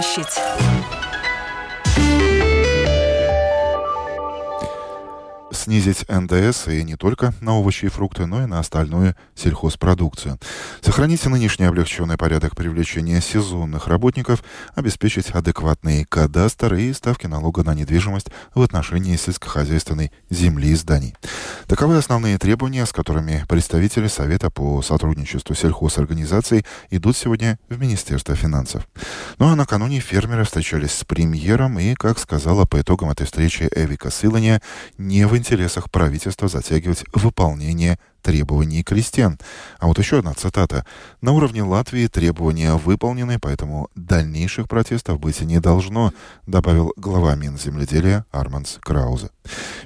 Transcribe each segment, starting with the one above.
площадь. Снизить НДС и не только на овощи и фрукты, но и на остальную сельхозпродукцию. Сохранить нынешний облегченный порядок привлечения сезонных работников, обеспечить адекватный кадастр и ставки налога на недвижимость в отношении сельскохозяйственной земли и зданий. Таковы основные требования, с которыми представители Совета по сотрудничеству сельхозорганизаций идут сегодня в Министерство финансов. Ну а накануне фермеры встречались с премьером и, как сказала по итогам этой встречи Эвика Сылания, не в интересах правительства затягивать выполнение требований крестьян. А вот еще одна цитата. «На уровне Латвии требования выполнены, поэтому дальнейших протестов быть не должно», добавил глава Минземледелия Арманс Краузе.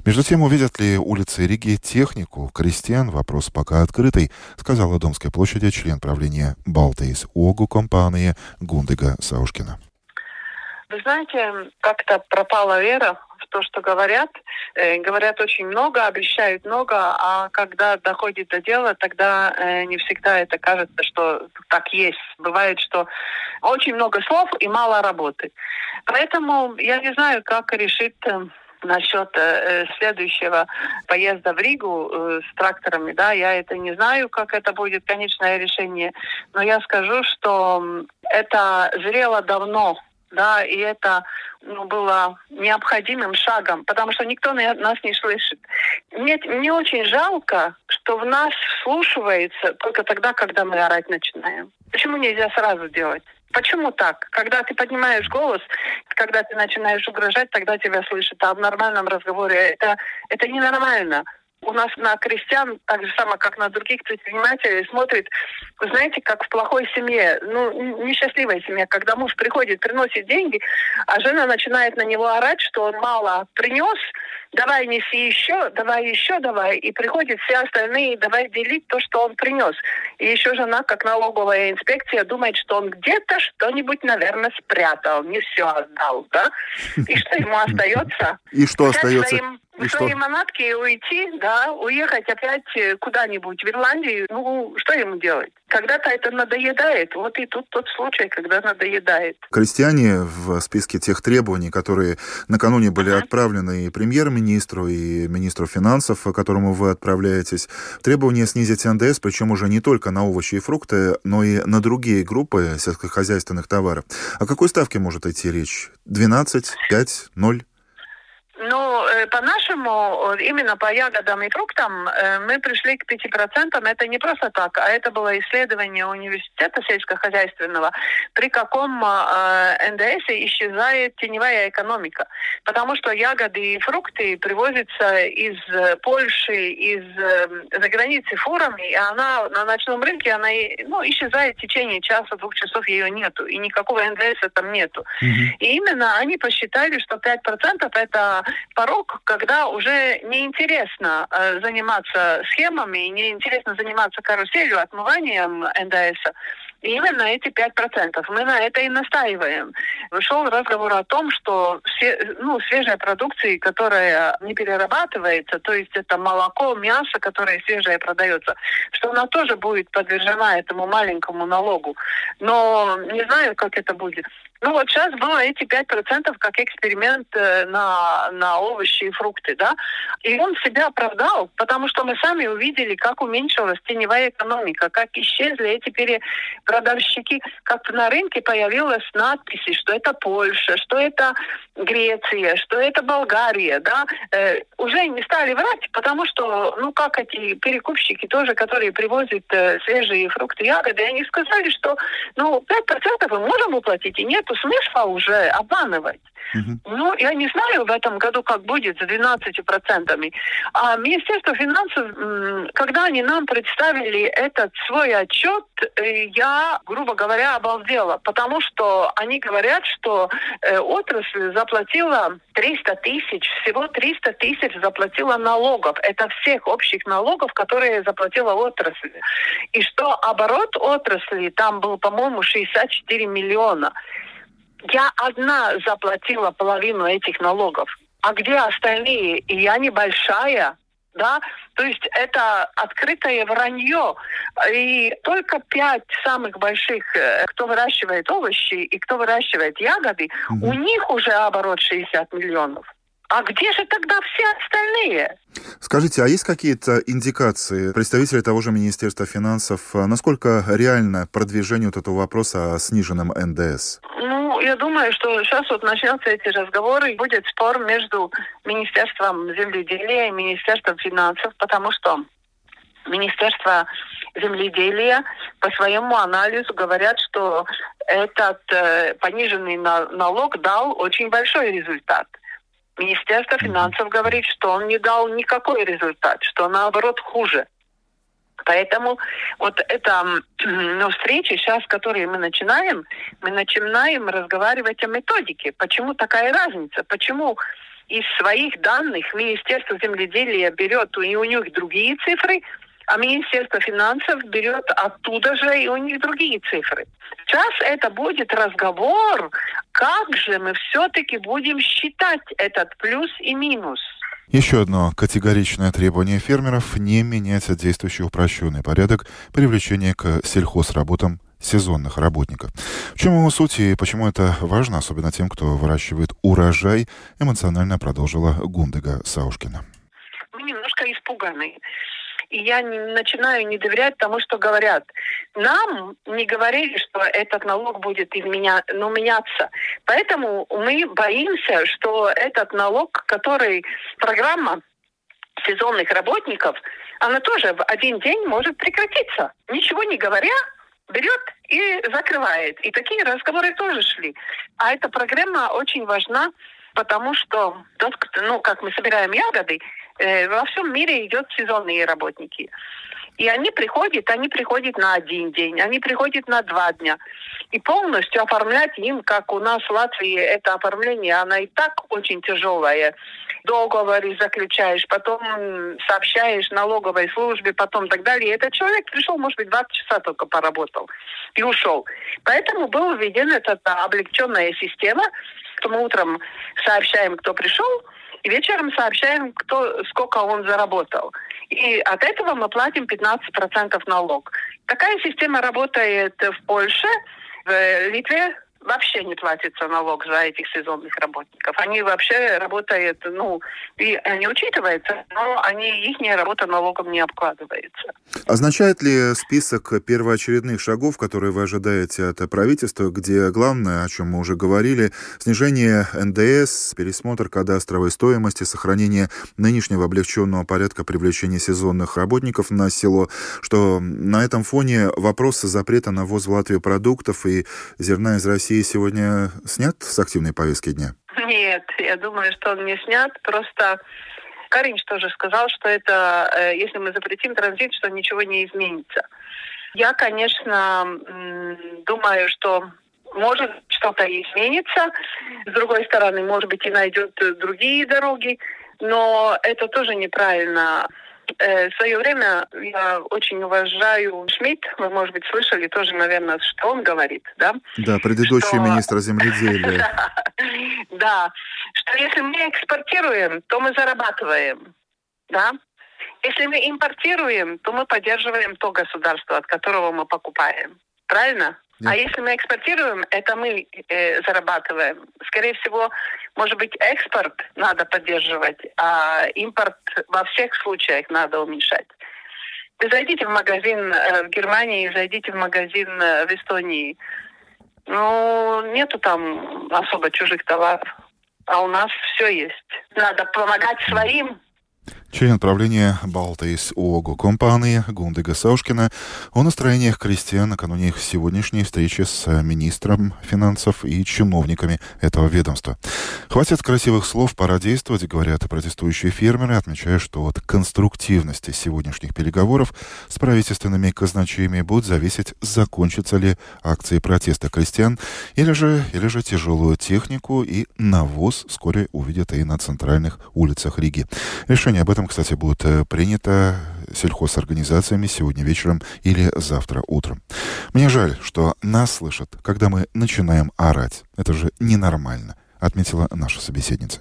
Между тем, увидят ли улицы Риги технику крестьян, вопрос пока открытый, сказала Домской площади член правления Балтейс ОГУ компании Гундега Саушкина. Вы знаете, как-то пропала вера то, что говорят. Э, говорят очень много, обещают много, а когда доходит до дела, тогда э, не всегда это кажется, что так есть. Бывает, что очень много слов и мало работы. Поэтому я не знаю, как решить э, насчет э, следующего поезда в Ригу э, с тракторами, да, я это не знаю, как это будет конечное решение, но я скажу, что это зрело давно, да, и это ну, было необходимым шагом, потому что никто нас не слышит. Мне, мне очень жалко, что в нас вслушивается только тогда, когда мы орать начинаем. Почему нельзя сразу делать? Почему так? Когда ты поднимаешь голос, когда ты начинаешь угрожать, тогда тебя слышат. А в нормальном разговоре это, это ненормально у нас на крестьян, так же самое, как на других предпринимателей, смотрит, знаете, как в плохой семье, ну, несчастливой семье, когда муж приходит, приносит деньги, а жена начинает на него орать, что он мало принес, давай неси еще, давай еще, давай. И приходят все остальные, давай делить то, что он принес. И еще жена, как налоговая инспекция, думает, что он где-то что-нибудь, наверное, спрятал, не все отдал, да? И что ему остается? И что остается? И свои что? манатки уйти, да, уехать опять э, куда-нибудь в Ирландию, ну, что ему делать? Когда-то это надоедает. Вот и тут тот случай, когда надоедает. Крестьяне в списке тех требований, которые накануне были uh-huh. отправлены и премьер-министру, и министру финансов, к которому вы отправляетесь, требования снизить НДС, причем уже не только на овощи и фрукты, но и на другие группы сельскохозяйственных товаров. О какой ставке может идти речь? 12, 5, 0? Ну, э, по-нашему, именно по ягодам и фруктам э, мы пришли к 5%. Это не просто так, а это было исследование университета сельскохозяйственного, при каком э, НДС исчезает теневая экономика. Потому что ягоды и фрукты привозятся из Польши, из за границы фурами, и она на ночном рынке она ну, исчезает в течение часа-двух часов, ее нету, и никакого НДС там нету. Mm-hmm. И именно они посчитали, что 5% это порог, когда уже неинтересно э, заниматься схемами, неинтересно заниматься каруселью, отмыванием НДС. И именно эти 5%. Мы на это и настаиваем. Вышел разговор о том, что все, ну, свежая продукция, которая не перерабатывается, то есть это молоко, мясо, которое свежее продается, что она тоже будет подвержена этому маленькому налогу. Но не знаю, как это будет. Ну вот сейчас было эти 5% как эксперимент э, на, на овощи и фрукты, да. И он себя оправдал, потому что мы сами увидели, как уменьшилась теневая экономика, как исчезли эти перепродавщики, как на рынке появилась надписи, что это Польша, что это Греция, что это Болгария, да. Э, уже не стали врать, потому что, ну как эти перекупщики тоже, которые привозят э, свежие фрукты, ягоды, они сказали, что, ну, 5% мы можем уплатить, и нет смысла уже обманывать. Угу. Ну, я не знаю в этом году, как будет с 12%. А Министерство финансов, когда они нам представили этот свой отчет, э, я, грубо говоря, обалдела, потому что они говорят, что э, отрасль заплатила 300 тысяч, всего 300 тысяч заплатила налогов. Это всех общих налогов, которые заплатила отрасль. И что оборот отрасли там был, по-моему, 64 миллиона я одна заплатила половину этих налогов. А где остальные? И я небольшая. да, то есть это открытое вранье. И только пять самых больших, э, кто выращивает овощи и кто выращивает ягоды, угу. у них уже оборот 60 миллионов. А где же тогда все остальные? Скажите, а есть какие-то индикации представителей того же Министерства финансов, а насколько реально продвижение вот этого вопроса о сниженном НДС? Ну, я думаю, что сейчас вот начнутся эти разговоры, и будет спор между Министерством земледелия и Министерством финансов, потому что Министерство земледелия по своему анализу говорят, что этот э, пониженный на, налог дал очень большой результат. Министерство финансов говорит, что он не дал никакой результат, что наоборот хуже. Поэтому вот эта ну, встреча сейчас, которые мы начинаем, мы начинаем разговаривать о методике. Почему такая разница? Почему из своих данных Министерство земледелия берет, и у них другие цифры, а Министерство финансов берет оттуда же, и у них другие цифры. Сейчас это будет разговор, как же мы все-таки будем считать этот плюс и минус. Еще одно категоричное требование фермеров – не менять действующий упрощенный порядок привлечения к сельхозработам сезонных работников. В чем его суть и почему это важно, особенно тем, кто выращивает урожай, эмоционально продолжила Гундега Саушкина. Мы немножко испуганы и я не, начинаю не доверять тому, что говорят. Нам не говорили, что этот налог будет изменя, ну, меняться. Поэтому мы боимся, что этот налог, который программа сезонных работников, она тоже в один день может прекратиться. Ничего не говоря, берет и закрывает. И такие разговоры тоже шли. А эта программа очень важна, потому что тот, ну, как мы собираем ягоды, во всем мире идет сезонные работники. И они приходят, они приходят на один день, они приходят на два дня. И полностью оформлять им, как у нас в Латвии, это оформление, оно и так очень тяжелое. Договоры заключаешь, потом сообщаешь налоговой службе, потом так далее. этот человек пришел, может быть, 20 часа только поработал и ушел. Поэтому была введена эта облегченная система, что мы утром сообщаем, кто пришел, и вечером сообщаем, кто, сколько он заработал. И от этого мы платим 15% налог. Такая система работает в Польше, в Литве, вообще не платится налог за этих сезонных работников. Они вообще работают, ну, и они учитываются, но они, их работа налогом не обкладывается. Означает ли список первоочередных шагов, которые вы ожидаете от правительства, где главное, о чем мы уже говорили, снижение НДС, пересмотр кадастровой стоимости, сохранение нынешнего облегченного порядка привлечения сезонных работников на село, что на этом фоне вопросы запрета на ввоз в Латвию продуктов и зерна из России России сегодня снят с активной повестки дня? Нет, я думаю, что он не снят. Просто Каринч тоже сказал, что это, э, если мы запретим транзит, что ничего не изменится. Я, конечно, думаю, что может что-то изменится. С другой стороны, может быть, и найдет другие дороги. Но это тоже неправильно. Э, в свое время я очень уважаю Шмидт, вы, может быть, слышали тоже, наверное, что он говорит, да? Да, предыдущий что... министр земледелия. Да, что если мы экспортируем, то мы зарабатываем, да? Если мы импортируем, то мы поддерживаем то государство, от которого мы покупаем. Правильно? А если мы экспортируем, это мы э, зарабатываем. Скорее всего, может быть, экспорт надо поддерживать, а импорт во всех случаях надо уменьшать. Вы зайдите в магазин э, в Германии, зайдите в магазин э, в Эстонии. Ну, нету там особо чужих товаров. А у нас все есть. Надо помогать своим, Член правления Балтейс ООГ компании Гундега Саушкина о настроениях крестьян накануне их сегодняшней встречи с министром финансов и чиновниками этого ведомства. Хватит красивых слов, пора действовать, говорят протестующие фермеры, отмечая, что от конструктивности сегодняшних переговоров с правительственными казначеями будет зависеть, закончатся ли акции протеста крестьян, или же, или же тяжелую технику и навоз вскоре увидят и на центральных улицах Риги. Решение об этом этом, кстати, будет э, принято сельхозорганизациями сегодня вечером или завтра утром. Мне жаль, что нас слышат, когда мы начинаем орать. Это же ненормально, отметила наша собеседница.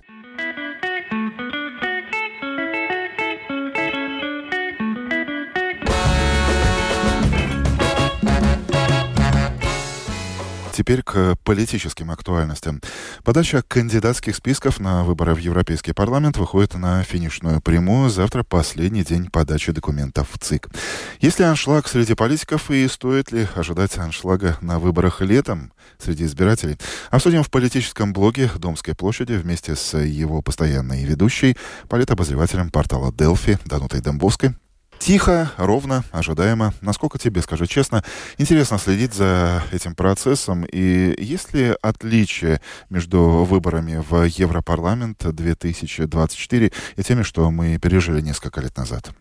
Теперь к политическим актуальностям. Подача кандидатских списков на выборы в Европейский парламент выходит на финишную прямую. Завтра последний день подачи документов в ЦИК. Есть ли аншлаг среди политиков и стоит ли ожидать аншлага на выборах летом среди избирателей? Обсудим в политическом блоге Домской площади вместе с его постоянной ведущей, политобозревателем портала Делфи Данутой Домбовской. Тихо, ровно, ожидаемо. Насколько тебе, скажу честно, интересно следить за этим процессом? И есть ли отличие между выборами в Европарламент 2024 и теми, что мы пережили несколько лет назад?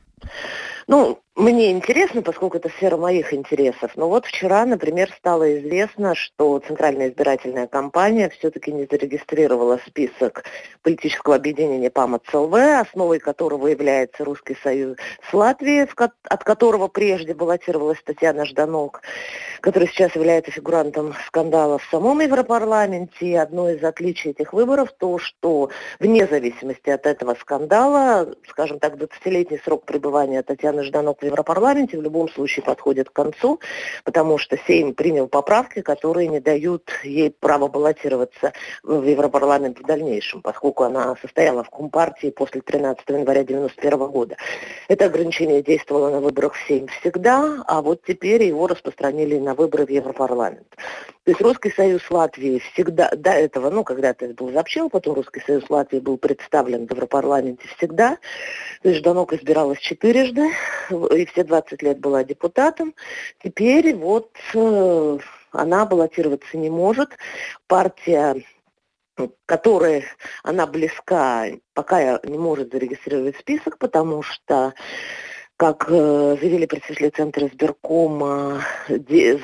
Ну, мне интересно, поскольку это сфера моих интересов. Но вот вчера, например, стало известно, что Центральная избирательная компания все-таки не зарегистрировала список политического объединения ПАМА ЦЛВ, основой которого является Русский союз с Латвией, от которого прежде баллотировалась Татьяна Жданок, которая сейчас является фигурантом скандала в самом Европарламенте. И одно из отличий этих выборов то, что вне зависимости от этого скандала, скажем так, 20-летний срок пребывания Татьяны Жданок в Европарламенте в любом случае подходит к концу, потому что Сейм принял поправки, которые не дают ей права баллотироваться в Европарламент в дальнейшем, поскольку она состояла в Компартии после 13 января 1991 года. Это ограничение действовало на выборах в Сейм всегда, а вот теперь его распространили на выборы в Европарламент. То есть Русский Союз Латвии всегда, до этого, ну, когда-то был запчел, потом Русский Союз Латвии был представлен в Европарламенте всегда. То есть Жданок избиралась четырежды, и все 20 лет была депутатом. Теперь вот э, она баллотироваться не может. Партия которой она близка, пока не может зарегистрировать список, потому что как э, заявили представители Центра избиркома,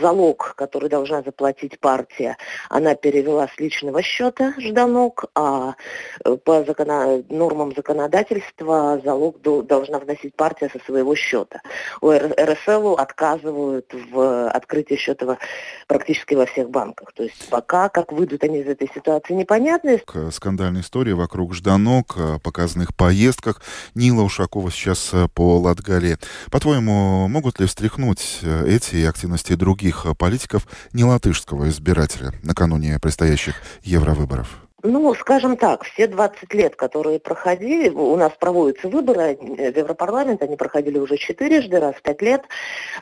залог, который должна заплатить партия, она перевела с личного счета Жданок, а э, по закона, нормам законодательства залог должна вносить партия со своего счета. У РСЛ отказывают в открытии счета практически во всех банках. То есть пока, как выйдут они из этой ситуации, непонятно. Скандальная история вокруг Жданок, о показанных поездках. Нила Ушакова сейчас э, по Латгалии Италии. По-твоему, могут ли встряхнуть э, эти активности других политиков не латышского избирателя накануне предстоящих евровыборов? Ну, скажем так, все 20 лет, которые проходили, у нас проводятся выборы в Европарламент, они проходили уже четырежды, раз в пять лет.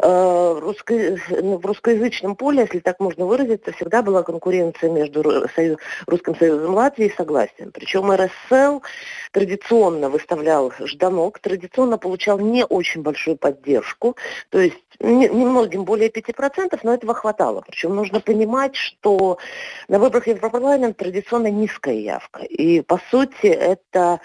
Э, русско, ну, в русскоязычном поле, если так можно выразиться, всегда была конкуренция между Союз, Русским Союзом Латвии и Согласием. Причем РСЛ традиционно выставлял Жданок, традиционно получал не очень большую поддержку, то есть немногим более 5%, но этого хватало. Причем нужно понимать, что на выборах Европарламент традиционно низкая явка. И, по сути, это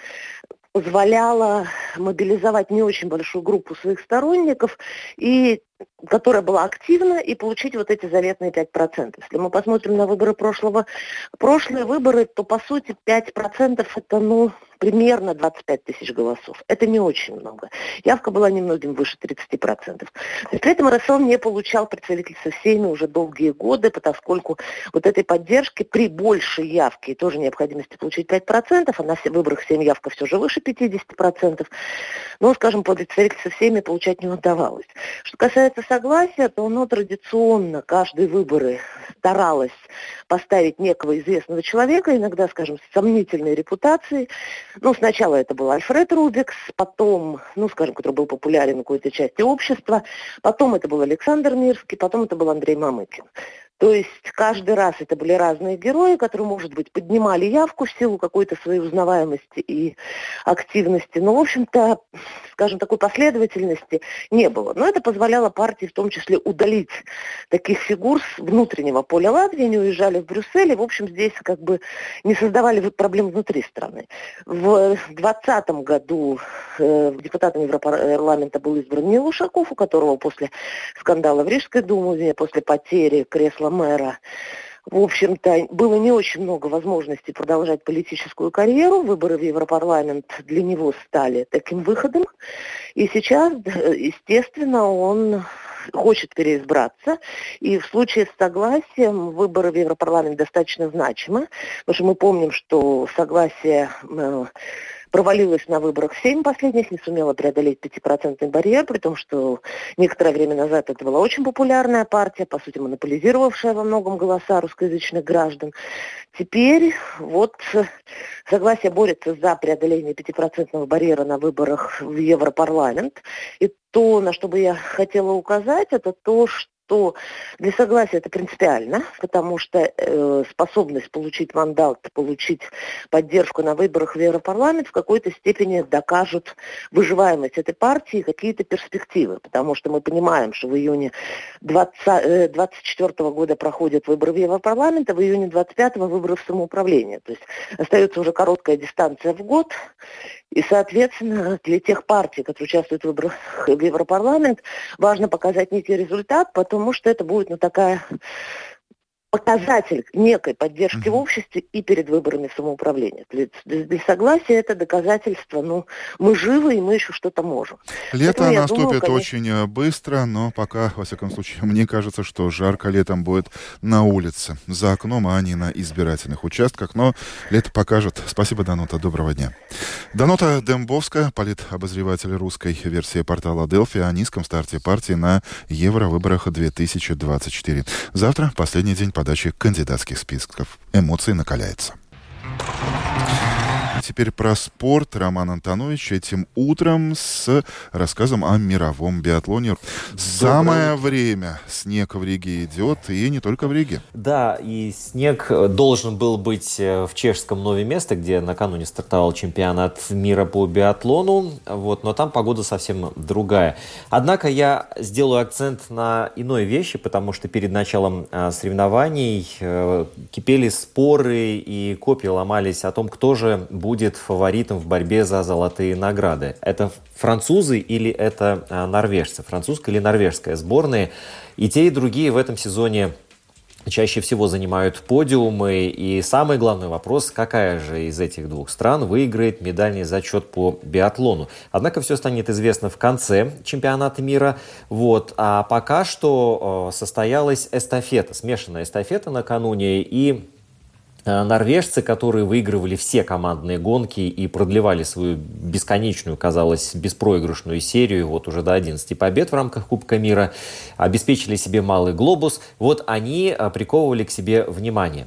позволяло мобилизовать не очень большую группу своих сторонников и которая была активна, и получить вот эти заветные 5%. Если мы посмотрим на выборы прошлого, прошлые выборы, то по сути 5% это ну, примерно 25 тысяч голосов. Это не очень много. Явка была немногим выше 30%. И при этом РСЛ не получал представительства в Сейме уже долгие годы, поскольку вот этой поддержки при большей явке и тоже необходимости получить 5%, а на выборах Сейм явка все же выше 50%, но, скажем, по представительству в Сейме получать не удавалось. Что касается касается согласия, то оно традиционно каждые выборы старалось поставить некого известного человека, иногда, скажем, с сомнительной репутацией. Ну, сначала это был Альфред Рубикс, потом, ну, скажем, который был популярен в какой-то части общества, потом это был Александр Мирский, потом это был Андрей Мамыкин. То есть каждый раз это были разные герои, которые, может быть, поднимали явку в силу какой-то своей узнаваемости и активности. Но, в общем-то, скажем, такой последовательности не было. Но это позволяло партии в том числе удалить таких фигур с внутреннего поля Латвии, они уезжали в Брюссель, и, в общем, здесь как бы не создавали проблем внутри страны. В 2020 году э, депутатом Европарламента был избран Нил Ушаков, у которого после скандала в Рижской думе, после потери кресла мэра, в общем-то, было не очень много возможностей продолжать политическую карьеру. Выборы в Европарламент для него стали таким выходом. И сейчас, естественно, он хочет переизбраться. И в случае с согласием выборы в Европарламент достаточно значимы, потому что мы помним, что согласие э, провалилась на выборах 7 последних, не сумела преодолеть 5% барьер, при том, что некоторое время назад это была очень популярная партия, по сути, монополизировавшая во многом голоса русскоязычных граждан. Теперь вот согласие борется за преодоление 5% барьера на выборах в Европарламент. И то, на что бы я хотела указать, это то, что что для согласия это принципиально, потому что э, способность получить мандат, получить поддержку на выборах в Европарламент в какой-то степени докажут выживаемость этой партии и какие-то перспективы, потому что мы понимаем, что в июне 20, 24 э, года проходят выборы в Европарламент, а в июне 25 выборы в самоуправление. То есть остается уже короткая дистанция в год, и, соответственно, для тех партий, которые участвуют в выборах в Европарламент, важно показать некий результат, потому что это будет ну, такая показатель некой поддержки в обществе и перед выборами самоуправления. Для, для согласия это доказательство, ну, мы живы, и мы еще что-то можем. Лето Поэтому, наступит думаю, конечно... очень э, быстро, но пока, во всяком случае, мне кажется, что жарко летом будет на улице, за окном, а не на избирательных участках, но лето покажет. Спасибо, Данута, доброго дня. Данута Дембовская, политобозреватель русской версии портала Делфи о низком старте партии на Евровыборах 2024. Завтра последний день подачи кандидатских списков. Эмоции накаляются. Теперь про спорт. Роман Антонович этим утром с рассказом о мировом биатлоне. Самое время. Снег в Риге идет, и не только в Риге. Да, и снег должен был быть э, в чешском нове место, где накануне стартовал чемпионат мира по биатлону. Вот, но там погода совсем другая. Однако я сделаю акцент на иной вещи, потому что перед началом а, соревнований э, кипели споры и копья ломались о том, кто же будет будет фаворитом в борьбе за золотые награды? Это французы или это а, норвежцы? Французская или норвежская сборные? И те, и другие в этом сезоне чаще всего занимают подиумы. И самый главный вопрос, какая же из этих двух стран выиграет медальный зачет по биатлону. Однако все станет известно в конце чемпионата мира. Вот. А пока что а, состоялась эстафета, смешанная эстафета накануне. И норвежцы, которые выигрывали все командные гонки и продлевали свою бесконечную, казалось, беспроигрышную серию, вот уже до 11 побед в рамках Кубка мира, обеспечили себе малый глобус, вот они э, приковывали к себе внимание.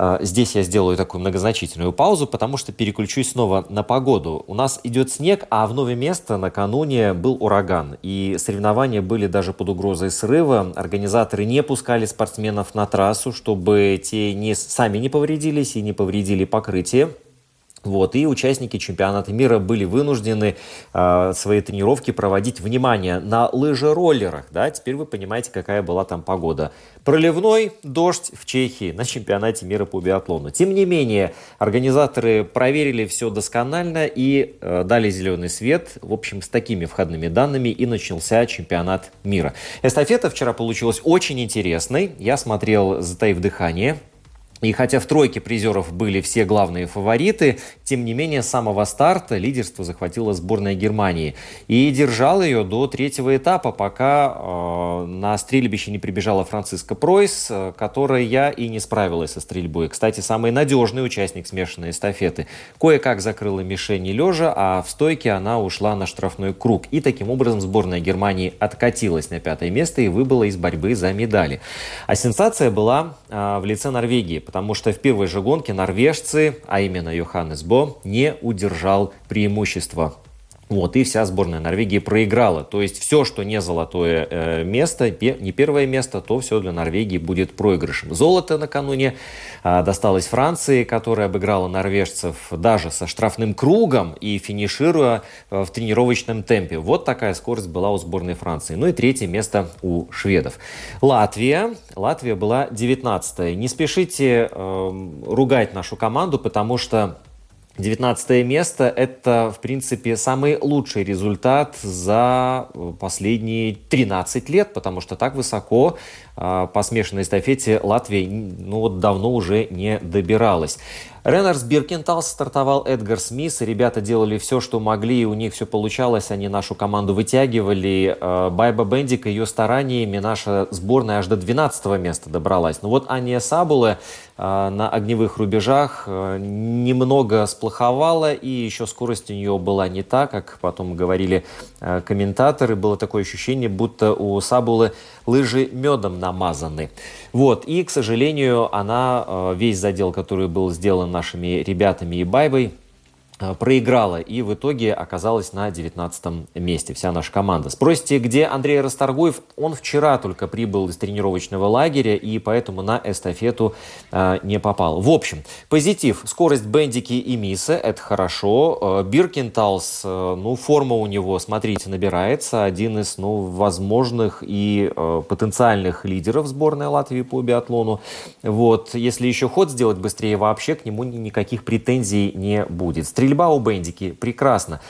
А, здесь я сделаю такую многозначительную паузу, потому что переключусь снова на погоду. У нас идет снег, а в новое место накануне был ураган. И соревнования были даже под угрозой срыва. Организаторы не пускали спортсменов на трассу, чтобы те не, сами не повредились и не повредили покрытие. Вот, и участники чемпионата мира были вынуждены э, свои тренировки проводить, внимание, на лыжероллерах. Да? Теперь вы понимаете, какая была там погода. Проливной дождь в Чехии на чемпионате мира по биатлону. Тем не менее, организаторы проверили все досконально и э, дали зеленый свет. В общем, с такими входными данными и начался чемпионат мира. Эстафета вчера получилась очень интересной. Я смотрел, затаив дыхание, и хотя в тройке призеров были все главные фавориты, тем не менее с самого старта лидерство захватила сборная Германии. И держала ее до третьего этапа, пока э, на стрельбище не прибежала Франциска Пройс, э, которая и не справилась со стрельбой. Кстати, самый надежный участник смешанной эстафеты. Кое-как закрыла мишени лежа, а в стойке она ушла на штрафной круг. И таким образом сборная Германии откатилась на пятое место и выбыла из борьбы за медали. А сенсация была э, в лице Норвегии потому что в первой же гонке норвежцы, а именно Йоханнес Бо, не удержал преимущество. Вот, и вся сборная Норвегии проиграла. То есть все, что не золотое э, место, не первое место, то все для Норвегии будет проигрышем. Золото накануне э, досталось Франции, которая обыграла норвежцев даже со штрафным кругом и финишируя э, в тренировочном темпе. Вот такая скорость была у сборной Франции. Ну и третье место у шведов. Латвия. Латвия была 19 -я. Не спешите э, ругать нашу команду, потому что 19 место – это, в принципе, самый лучший результат за последние 13 лет, потому что так высоко э, по смешанной эстафете Латвия ну, вот давно уже не добиралась. Ренарс Биркенталс стартовал Эдгар Смис. Ребята делали все, что могли, и у них все получалось. Они нашу команду вытягивали. Э, Байба Бендик ее стараниями наша сборная аж до 12 места добралась. Но вот Ания Сабуле э, на огневых рубежах э, немного сплоховала, и еще скорость у нее была не та, как потом говорили комментаторы. Было такое ощущение, будто у Сабулы лыжи медом намазаны. Вот. И, к сожалению, она весь задел, который был сделан нашими ребятами и Байбой, Э, проиграла и в итоге оказалась на 19 месте, вся наша команда. Спросите, где Андрей Расторгуев? Он вчера только прибыл из тренировочного лагеря и поэтому на эстафету э, не попал. В общем, позитив. Скорость Бендики и Миса – это хорошо. Э, Биркенталс, э, ну, форма у него, смотрите, набирается. Один из, ну, возможных и э, потенциальных лидеров сборной Латвии по биатлону. Вот. Если еще ход сделать быстрее, вообще к нему никаких претензий не будет стрельба у Бендики прекрасно.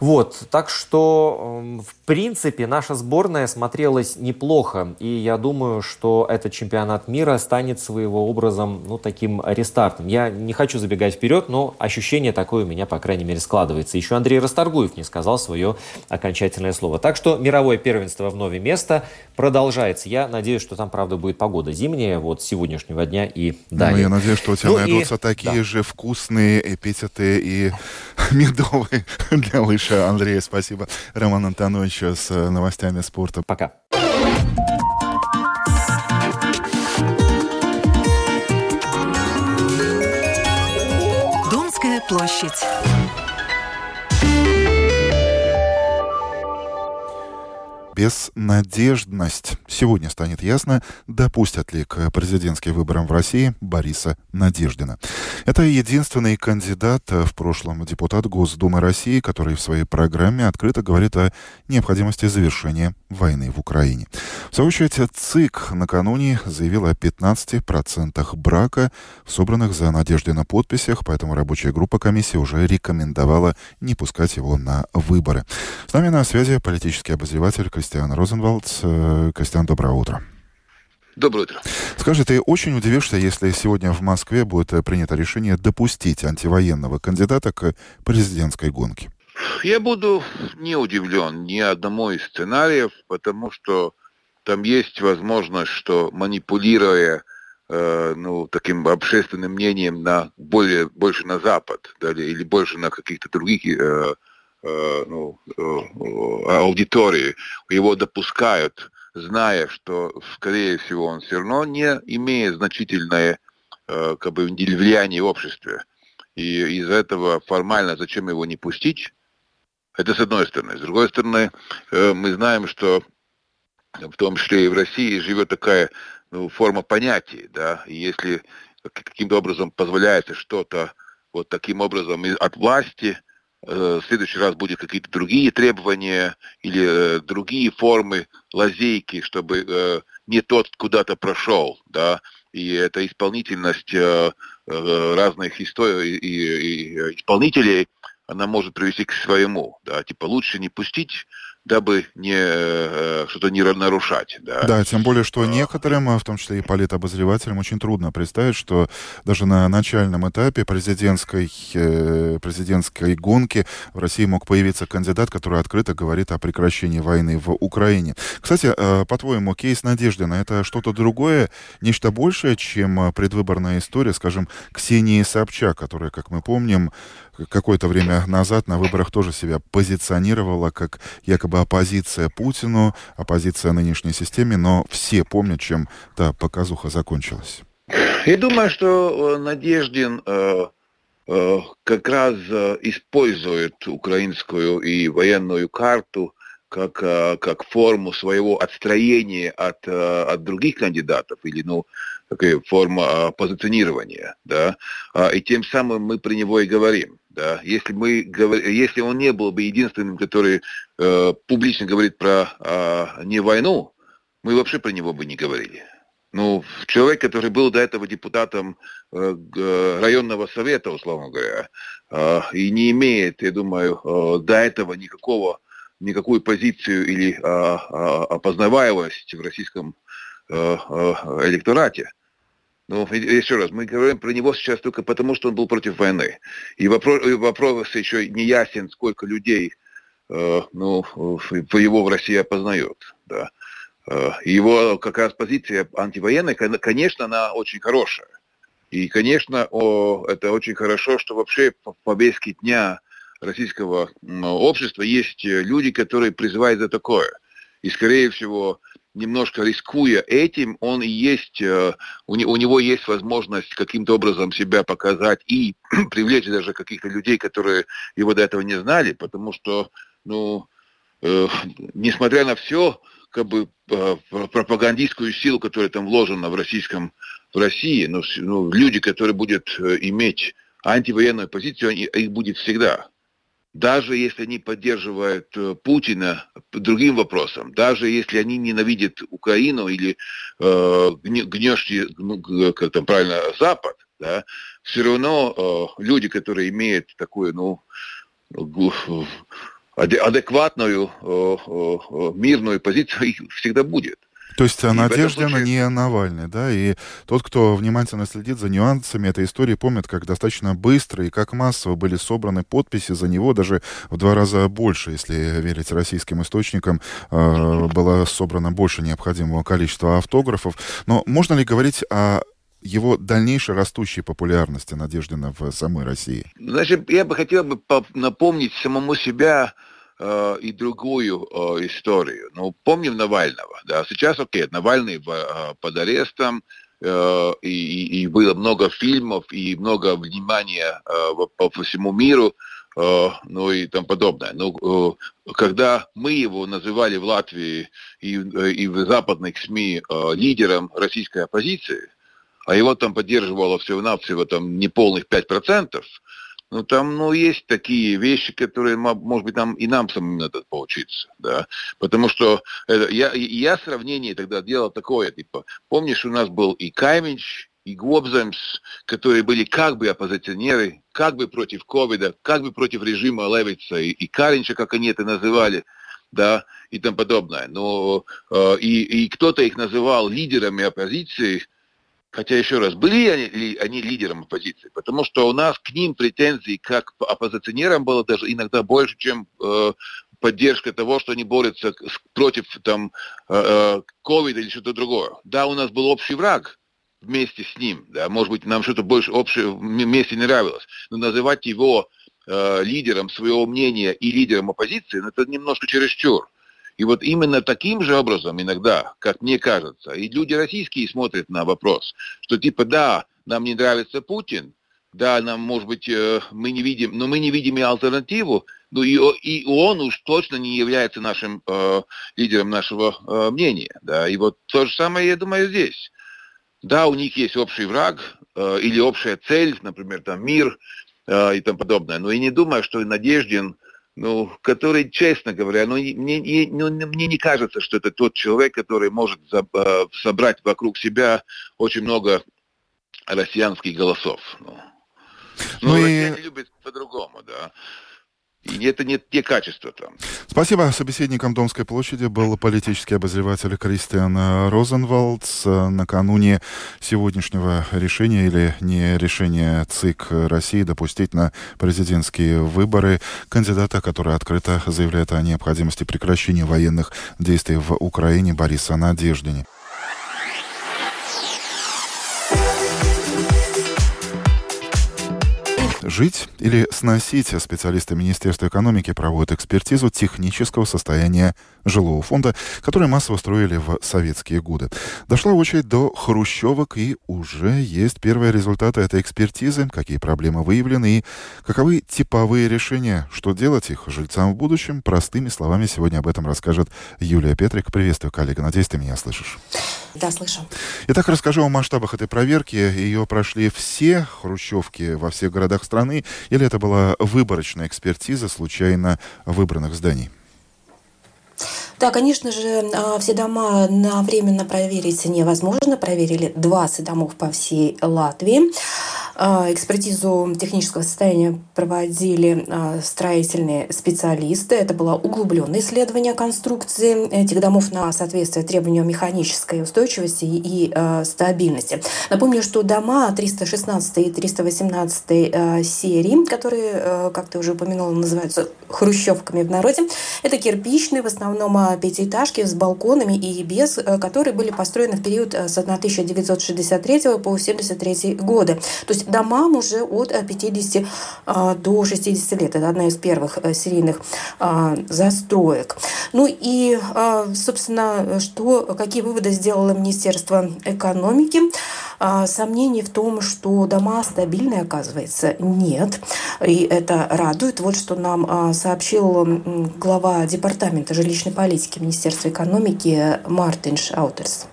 Вот, так что, эм, в принципе, наша сборная смотрелась неплохо, и я думаю, что этот чемпионат мира станет своего образом, ну, таким рестартом. Я не хочу забегать вперед, но ощущение такое у меня, по крайней мере, складывается. Еще Андрей Расторгуев не сказал свое окончательное слово. Так что мировое первенство в новое место продолжается. Я надеюсь, что там, правда, будет погода зимняя, вот с сегодняшнего дня и далее. Ну, я надеюсь, что у тебя ну, найдутся и... такие да. же вкусные эпитеты и медовые для лыжа. Андрей, спасибо. Роман Антонович с э, новостями спорта. Пока. Донская площадь. Безнадежность. Сегодня станет ясно, допустят ли к президентским выборам в России Бориса Надеждина. Это единственный кандидат, в прошлом депутат Госдумы России, который в своей программе открыто говорит о необходимости завершения войны в Украине. В свою очередь, ЦИК накануне заявил о 15% брака, собранных за Надеждина подписях, поэтому рабочая группа комиссии уже рекомендовала не пускать его на выборы. С нами на связи политический обозреватель Кристиан Кристиан Розенвалдс. Э, Кристиан, доброе утро. Доброе утро. Скажи, ты очень удивишься, если сегодня в Москве будет э, принято решение допустить антивоенного кандидата к президентской гонке? Я буду не удивлен ни одному из сценариев, потому что там есть возможность, что манипулируя э, ну, таким общественным мнением на более, больше на Запад да, или больше на каких-то других Э, ну, э, аудитории, его допускают, зная, что, скорее всего, он все равно не имеет значительное э, как бы, влияние в обществе. И из-за этого формально зачем его не пустить? Это с одной стороны. С другой стороны, мы знаем, что в том числе и в России живет такая ну, форма понятий, да, и если каким-то образом позволяется что-то вот таким образом от власти, Э, в следующий раз будут какие-то другие требования или э, другие формы лазейки, чтобы э, не тот куда-то прошел, да, и эта исполнительность разных историй и исполнителей, она может привести к своему, да, типа лучше не пустить дабы не, э, что-то не нарушать. Да. да, тем более, что некоторым, в том числе и политобозревателям, очень трудно представить, что даже на начальном этапе президентской, э, президентской гонки в России мог появиться кандидат, который открыто говорит о прекращении войны в Украине. Кстати, э, по-твоему, кейс Надеждина — это что-то другое, нечто большее, чем предвыборная история, скажем, Ксении Собчак, которая, как мы помним, какое-то время назад на выборах тоже себя позиционировала как якобы оппозиция Путину, оппозиция нынешней системе, но все помнят, чем та показуха закончилась. Я думаю, что э, Надеждин э, э, как раз э, использует украинскую и военную карту как, э, как форму своего отстроения от, э, от других кандидатов или, ну, такая форма позиционирования, да, а, и тем самым мы про него и говорим. Да? Если, мы, если он не был бы единственным, который э, публично говорит про э, не войну, мы вообще про него бы не говорили. Ну, человек, который был до этого депутатом э, районного совета, условно говоря, и не имеет, я думаю, э, до этого никакого, никакую позицию или опознаваемость в российском электорате, Ну, еще раз, мы говорим про него сейчас только потому, что он был против войны. И вопрос, и вопрос еще не ясен, сколько людей э, ну, его в России опознает. Да. Э, его как раз позиция антивоенная, конечно, она очень хорошая. И, конечно, о, это очень хорошо, что вообще в повестке дня российского общества есть люди, которые призывают за такое. И, скорее всего, немножко рискуя этим, он и есть, э, у, у него есть возможность каким-то образом себя показать и привлечь даже каких-то людей, которые его до этого не знали, потому что, ну, э, несмотря на все, как бы э, пропагандистскую силу, которая там вложена в российском, в России, ну, ну люди, которые будут э, иметь антивоенную позицию, они, их будет всегда даже если они поддерживают э, Путина другим вопросом, даже если они ненавидят Украину или э, гнешки, ну, как там правильно, Запад, да, все равно э, люди, которые имеют такую, ну, адекватную э, э, мирную позицию, их всегда будет. То есть и Надеждина случае... не Навальный, да, и тот, кто внимательно следит за нюансами этой истории, помнит, как достаточно быстро и как массово были собраны подписи за него, даже в два раза больше, если верить российским источникам, э, было собрано больше необходимого количества автографов. Но можно ли говорить о его дальнейшей растущей популярности Надеждина в самой России? Значит, я бы хотел бы напомнить самому себя, э, и другую э, историю. Ну, помним Навального, да, сейчас, окей, Навальный в, э, под арестом, э, и, и было много фильмов, и много внимания э, по, по всему миру, э, ну и тому подобное. Ну, э, когда мы его называли в Латвии и, э, и в западных СМИ э, лидером российской оппозиции, а его там поддерживало всего-навсего там неполных 5%, ну, там, ну, есть такие вещи, которые, может быть, нам и нам самим надо поучиться, да. Потому что это, я, я сравнение тогда делал такое, типа, помнишь, у нас был и Каймич, и Гобземс, которые были как бы оппозиционеры, как бы против ковида, как бы против режима Левица и, и Каринча, как они это называли, да, и тому подобное. Но э, и, и кто-то их называл лидерами оппозиции, Хотя, еще раз, были они, они лидером оппозиции, потому что у нас к ним претензий как оппозиционерам было даже иногда больше, чем э, поддержка того, что они борются против там э, ковида или что-то другое. Да, у нас был общий враг вместе с ним, да, может быть, нам что-то больше общее вместе не нравилось, но называть его э, лидером своего мнения и лидером оппозиции, ну, это немножко чересчур. И вот именно таким же образом иногда, как мне кажется, и люди российские смотрят на вопрос, что типа да, нам не нравится Путин, да, нам, может быть, э, мы не видим, но мы не видим и альтернативу, ну и, и он уж точно не является нашим э, лидером нашего э, мнения, да, и вот то же самое, я думаю, здесь. Да, у них есть общий враг э, или общая цель, например, там мир э, и тому подобное, но я не думаю, что Надеждин ну, который, честно говоря, ну, мне, ну, мне не кажется, что это тот человек, который может э, собрать вокруг себя очень много россиянских голосов. Ну, ну, ну и... любят по-другому, да. И это не те качества там. Спасибо. Собеседником Домской площади был политический обозреватель Кристиан Розенвалдс. Накануне сегодняшнего решения или не решения ЦИК России допустить на президентские выборы кандидата, который открыто заявляет о необходимости прекращения военных действий в Украине Бориса Надеждине. Жить или сносить специалисты Министерства экономики проводят экспертизу технического состояния жилого фонда, который массово строили в советские годы. Дошла очередь до хрущевок, и уже есть первые результаты этой экспертизы, какие проблемы выявлены и каковы типовые решения, что делать их жильцам в будущем. Простыми словами сегодня об этом расскажет Юлия Петрик. Приветствую, коллега. Надеюсь, ты меня слышишь. Да, слышу. Итак, расскажу о масштабах этой проверки. Ее прошли все хрущевки во всех городах страны или это была выборочная экспертиза случайно выбранных зданий? Да, конечно же, а, все дома временно проверить невозможно. Проверили 20 домов по всей Латвии. А, экспертизу технического состояния проводили а, строительные специалисты. Это было углубленное исследование конструкции этих домов на соответствие требованию механической устойчивости и стабильности. Напомню, что дома 316 и 318 серии, которые, как ты уже упомянула, называются хрущевками в народе, это кирпичные, в основном пятиэтажки с балконами и без, которые были построены в период с 1963 по 1973 годы. То есть домам уже от 50 а, до 60 лет. Это одна из первых э, серийных а, застроек. Ну и, а, собственно, что, какие выводы сделало Министерство экономики? Сомнений в том, что дома стабильные, оказывается, нет. И это радует. Вот что нам сообщил глава Департамента жилищной политики Министерства экономики Мартин Шаутерс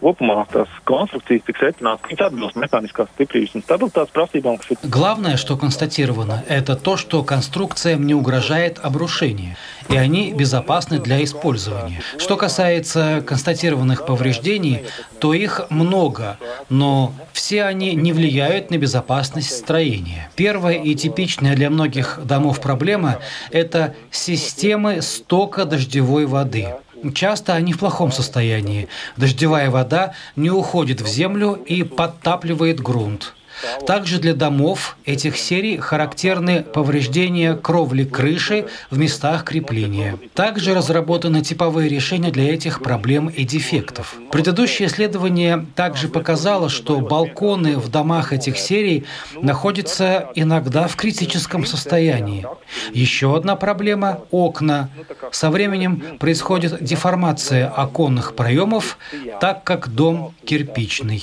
kopumā tās konstrukcijas tiks secināts, ka atbilst mehāniskās стыклības un стабилитātes просībām. Главное, что констатировано, это то, что конструкциям не угрожает обрушение, и они безопасны для использования. Что касается констатированных повреждений, то их много, но все они не влияют на безопасность строения. Первая и типичная для многих домов проблема – это системы стока дождевой воды. Часто они в плохом состоянии. Дождевая вода не уходит в землю и подтапливает грунт. Также для домов этих серий характерны повреждения кровли крыши в местах крепления. Также разработаны типовые решения для этих проблем и дефектов. Предыдущее исследование также показало, что балконы в домах этих серий находятся иногда в критическом состоянии. Еще одна проблема – окна. Со временем происходит деформация оконных проемов, так как дом кирпичный.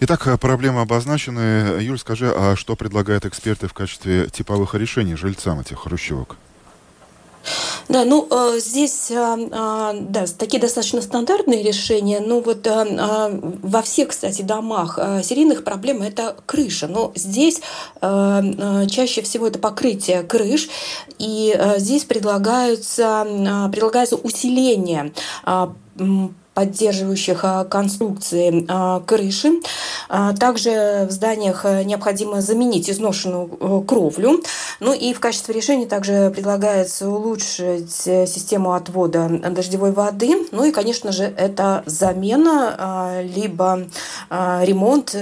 Итак, э, проблемы обозначены. Юль, скажи, а что предлагают эксперты в качестве типовых решений жильцам этих хрущевок? Да, ну э, здесь э, да, такие достаточно стандартные решения. Ну вот во всех, кстати, домах серийных проблем это крыша. Но здесь чаще всего это покрытие крыш, и здесь предлагаются, предлагается усиление поддерживающих а, конструкции а, крыши. А, также в зданиях э, необходимо заменить изношенную э, кровлю. Ну и в качестве решения также предлагается улучшить э, систему отвода дождевой воды. Ну и, конечно же, это замена либо ремонт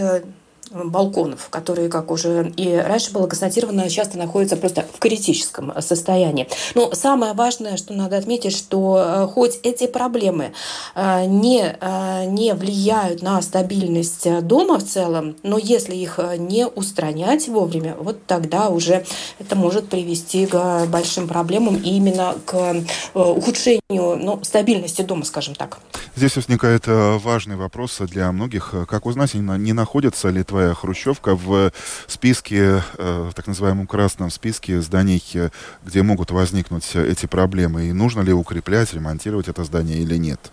балконов, которые, как уже и раньше было констатировано, часто находятся просто в критическом состоянии. Но самое важное, что надо отметить, что э, хоть эти проблемы э, не, э, не влияют на стабильность дома в целом, но если их не устранять вовремя, вот тогда уже это может привести к большим проблемам и именно к ухудшению ну, стабильности дома, скажем так. Здесь возникает важный вопрос для многих. Как узнать, не находится ли твоя новая хрущевка в списке, э, так называемом красном списке зданий, э, где могут возникнуть эти проблемы. И нужно ли укреплять, ремонтировать это здание или нет?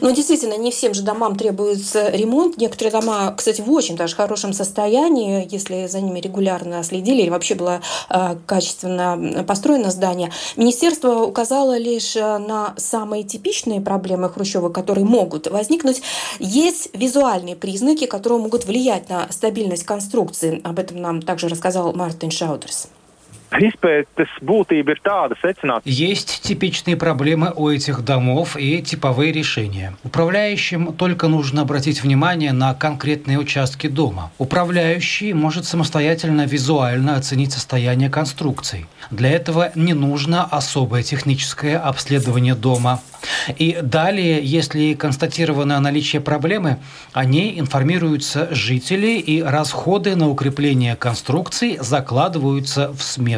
Ну, действительно, не всем же домам требуется ремонт. Некоторые дома, кстати, в очень даже хорошем состоянии, если за ними регулярно следили или вообще было э, качественно построено здание. Министерство указало лишь э, на самые типичные проблемы Хрущева, которые могут возникнуть. Есть визуальные признаки, которые могут влиять на стабильность конструкции. Об этом нам также рассказал Мартин Шаудерс. Есть типичные проблемы у этих домов и типовые решения. Управляющим только нужно обратить внимание на конкретные участки дома. Управляющий может самостоятельно визуально оценить состояние конструкций. Для этого не нужно особое техническое обследование дома. И далее, если констатировано наличие проблемы, о ней информируются жители, и расходы на укрепление конструкций закладываются в смету.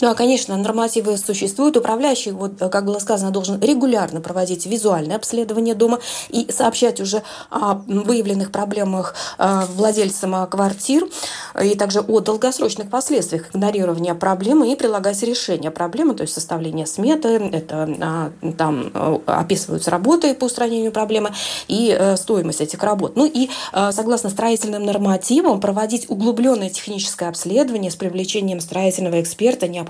Да, конечно, нормативы существуют. Управляющий, вот, как было сказано, должен регулярно проводить визуальное обследование дома и сообщать уже о выявленных проблемах э, владельцам квартир и также о долгосрочных последствиях игнорирования проблемы и прилагать решение проблемы, то есть составление сметы, это а, там э, описываются работы по устранению проблемы и э, стоимость этих работ. Ну и согласно строительным нормативам проводить углубленное техническое обследование с привлечением строительного эксперта необходимо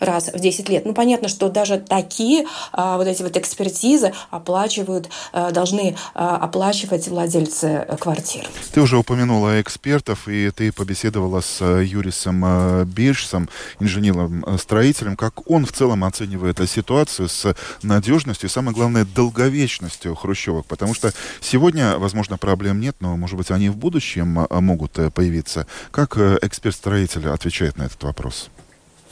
раз в 10 лет. Ну, понятно, что даже такие а, вот эти вот экспертизы оплачивают, а, должны а, оплачивать владельцы квартир. Ты уже упомянула экспертов, и ты побеседовала с Юрисом Биршсом, инженером-строителем. Как он в целом оценивает ситуацию с надежностью и, самое главное, долговечностью хрущевок? Потому что сегодня, возможно, проблем нет, но, может быть, они в будущем могут появиться. Как эксперт-строитель отвечает на этот вопрос?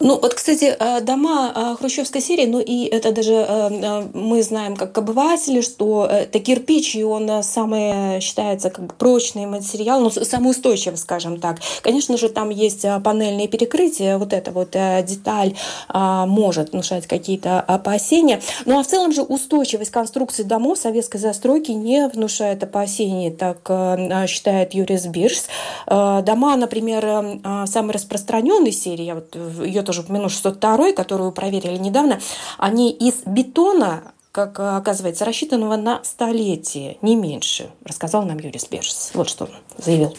Ну, вот, кстати, э, дома э, хрущевской серии, ну и это даже э, мы знаем как обыватели, что это кирпич, и он самый считается как прочный материал, ну, самый устойчивый, скажем так. Конечно же, там есть панельные перекрытия, вот эта вот деталь может внушать какие-то опасения. Ну, а в целом же устойчивость конструкции домов советской застройки не внушает опасений, так считает Юрис Бирс. Дома, например, самой распространенной серии, вот ее тоже упомяну 602, которую проверили недавно, они из бетона как оказывается, рассчитанного на столетие, не меньше, рассказал нам Юрий Берс. Вот что он заявил.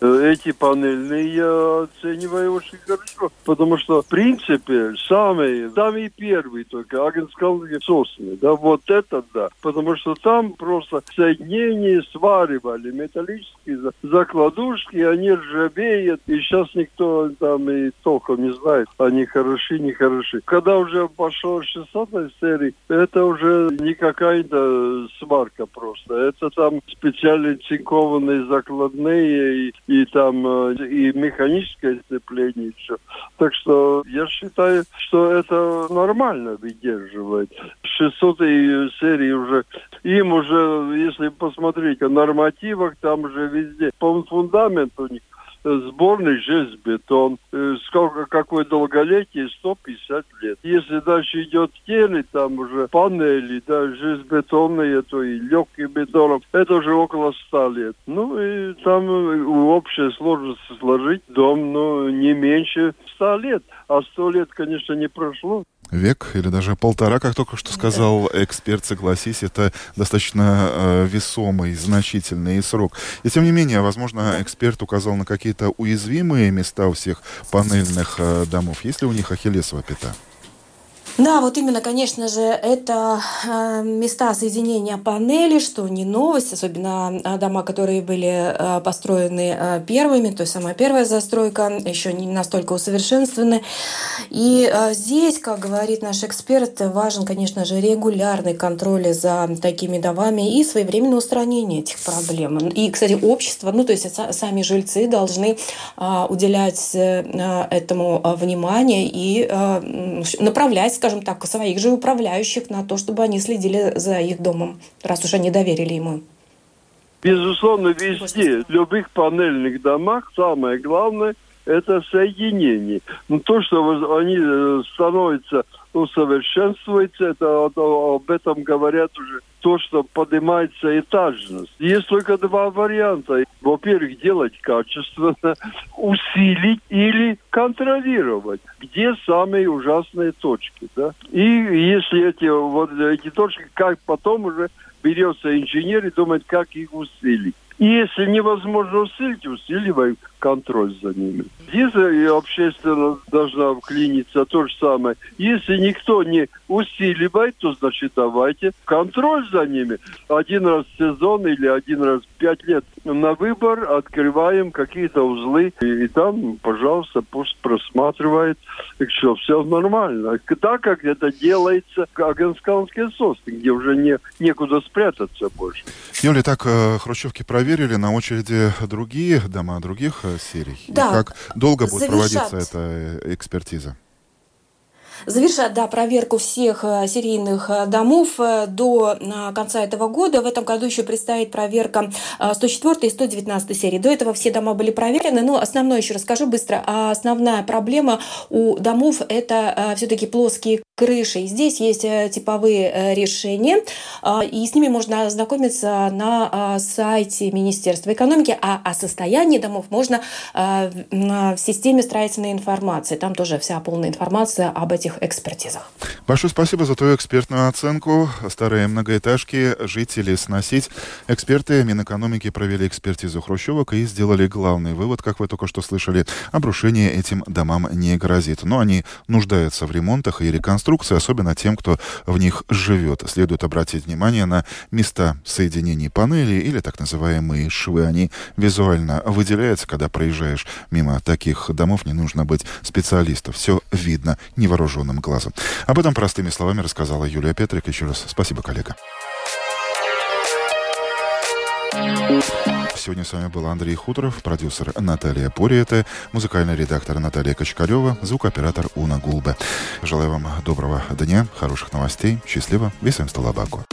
Эти панельные я оцениваю очень хорошо, потому что, в принципе, самые, самые первые только агентские сосны, да, вот это да, потому что там просто соединения сваривали металлические закладушки, они ржавеют, и сейчас никто там и толком не знает, они хороши, не хороши. Когда уже пошел 600 серии, это уже не какая-то сварка просто, это там специально цинкованные закладные и и там э, и механическое сцепление еще. Так что я считаю, что это нормально выдерживает. 600 серии уже, им уже, если посмотреть о нормативах, там уже везде, по фундамент у них сборный железобетон. Э, сколько, какое долголетие? 150 лет. Если дальше идет стены, там уже панели, да, железобетонные, то и легкий бетон, это уже около 100 лет. Ну и там э, общая сложность сложить дом, ну, не меньше 100 лет. А 100 лет, конечно, не прошло век или даже полтора, как только что сказал эксперт, согласись, это достаточно э, весомый, значительный срок. И тем не менее, возможно, эксперт указал на какие-то уязвимые места у всех панельных э, домов. Есть ли у них ахиллесова пята? Да, вот именно, конечно же, это э, места соединения панели, что не новость, особенно э, дома, которые были э, построены первыми, то есть самая первая застройка, еще не настолько усовершенствованы. И здесь, как говорит наш эксперт, важен, конечно же, регулярный контроль за такими домами и своевременное устранение этих проблем. И, кстати, общество, ну то есть сами жильцы должны уделять этому внимание и направлять, скажем, скажем так, своих же управляющих на то, чтобы они следили за их домом, раз уж они доверили ему. Безусловно, везде, в любых панельных домах самое главное – это соединение. Но ну, то, что они э, становятся усовершенствуется, это, об этом говорят уже то, что поднимается этажность. Есть только два варианта. Во-первых, делать качественно, усилить или контролировать, где самые ужасные точки. Да? И если эти, вот, эти точки, как потом уже берется инженер и думает, как их усилить. И если невозможно усилить, усиливаем контроль за ними. Здесь и общественность должна вклиниться то же самое. Если никто не усиливает, то значит давайте контроль за ними. Один раз в сезон или один раз в пять лет на выбор открываем какие-то узлы. И, и там, пожалуйста, пусть просматривает, что все нормально. Так как это делается в Аганскалской сосны, где уже не, некуда спрятаться больше. Юля, так э, хрущевки проверили, на очереди другие дома, других э, серий? Да. И как долго будет Завершат. проводиться эта экспертиза? завершат да, проверку всех э, серийных э, домов э, до конца этого года. В этом году еще предстоит проверка 104 и 119 серии. До этого все дома были проверены. Но основное еще расскажу быстро. А основная проблема у домов – это все-таки плоские крыши. Здесь есть типовые решения, и с ними можно ознакомиться на сайте Министерства экономики, а о состоянии домов можно в системе строительной информации. Там тоже вся полная информация об этих экспертизах. Большое спасибо за твою экспертную оценку. Старые многоэтажки жители сносить. Эксперты Минэкономики провели экспертизу хрущевок и сделали главный вывод, как вы только что слышали, обрушение этим домам не грозит. Но они нуждаются в ремонтах и реконструкции, особенно тем, кто в них живет. Следует обратить внимание на места соединений панелей или так называемые швы. Они визуально выделяются, когда проезжаешь мимо таких домов, не нужно быть специалистом. Все видно невооруженным глазом. Об этом простыми словами рассказала Юлия Петрик. Еще раз спасибо, коллега. Сегодня с вами был Андрей Хуторов, продюсер Наталья Пориэте, музыкальный редактор Наталья Качкарева, звукооператор Уна Гулбе. Желаю вам доброго дня, хороших новостей, счастливо, весем столабаку.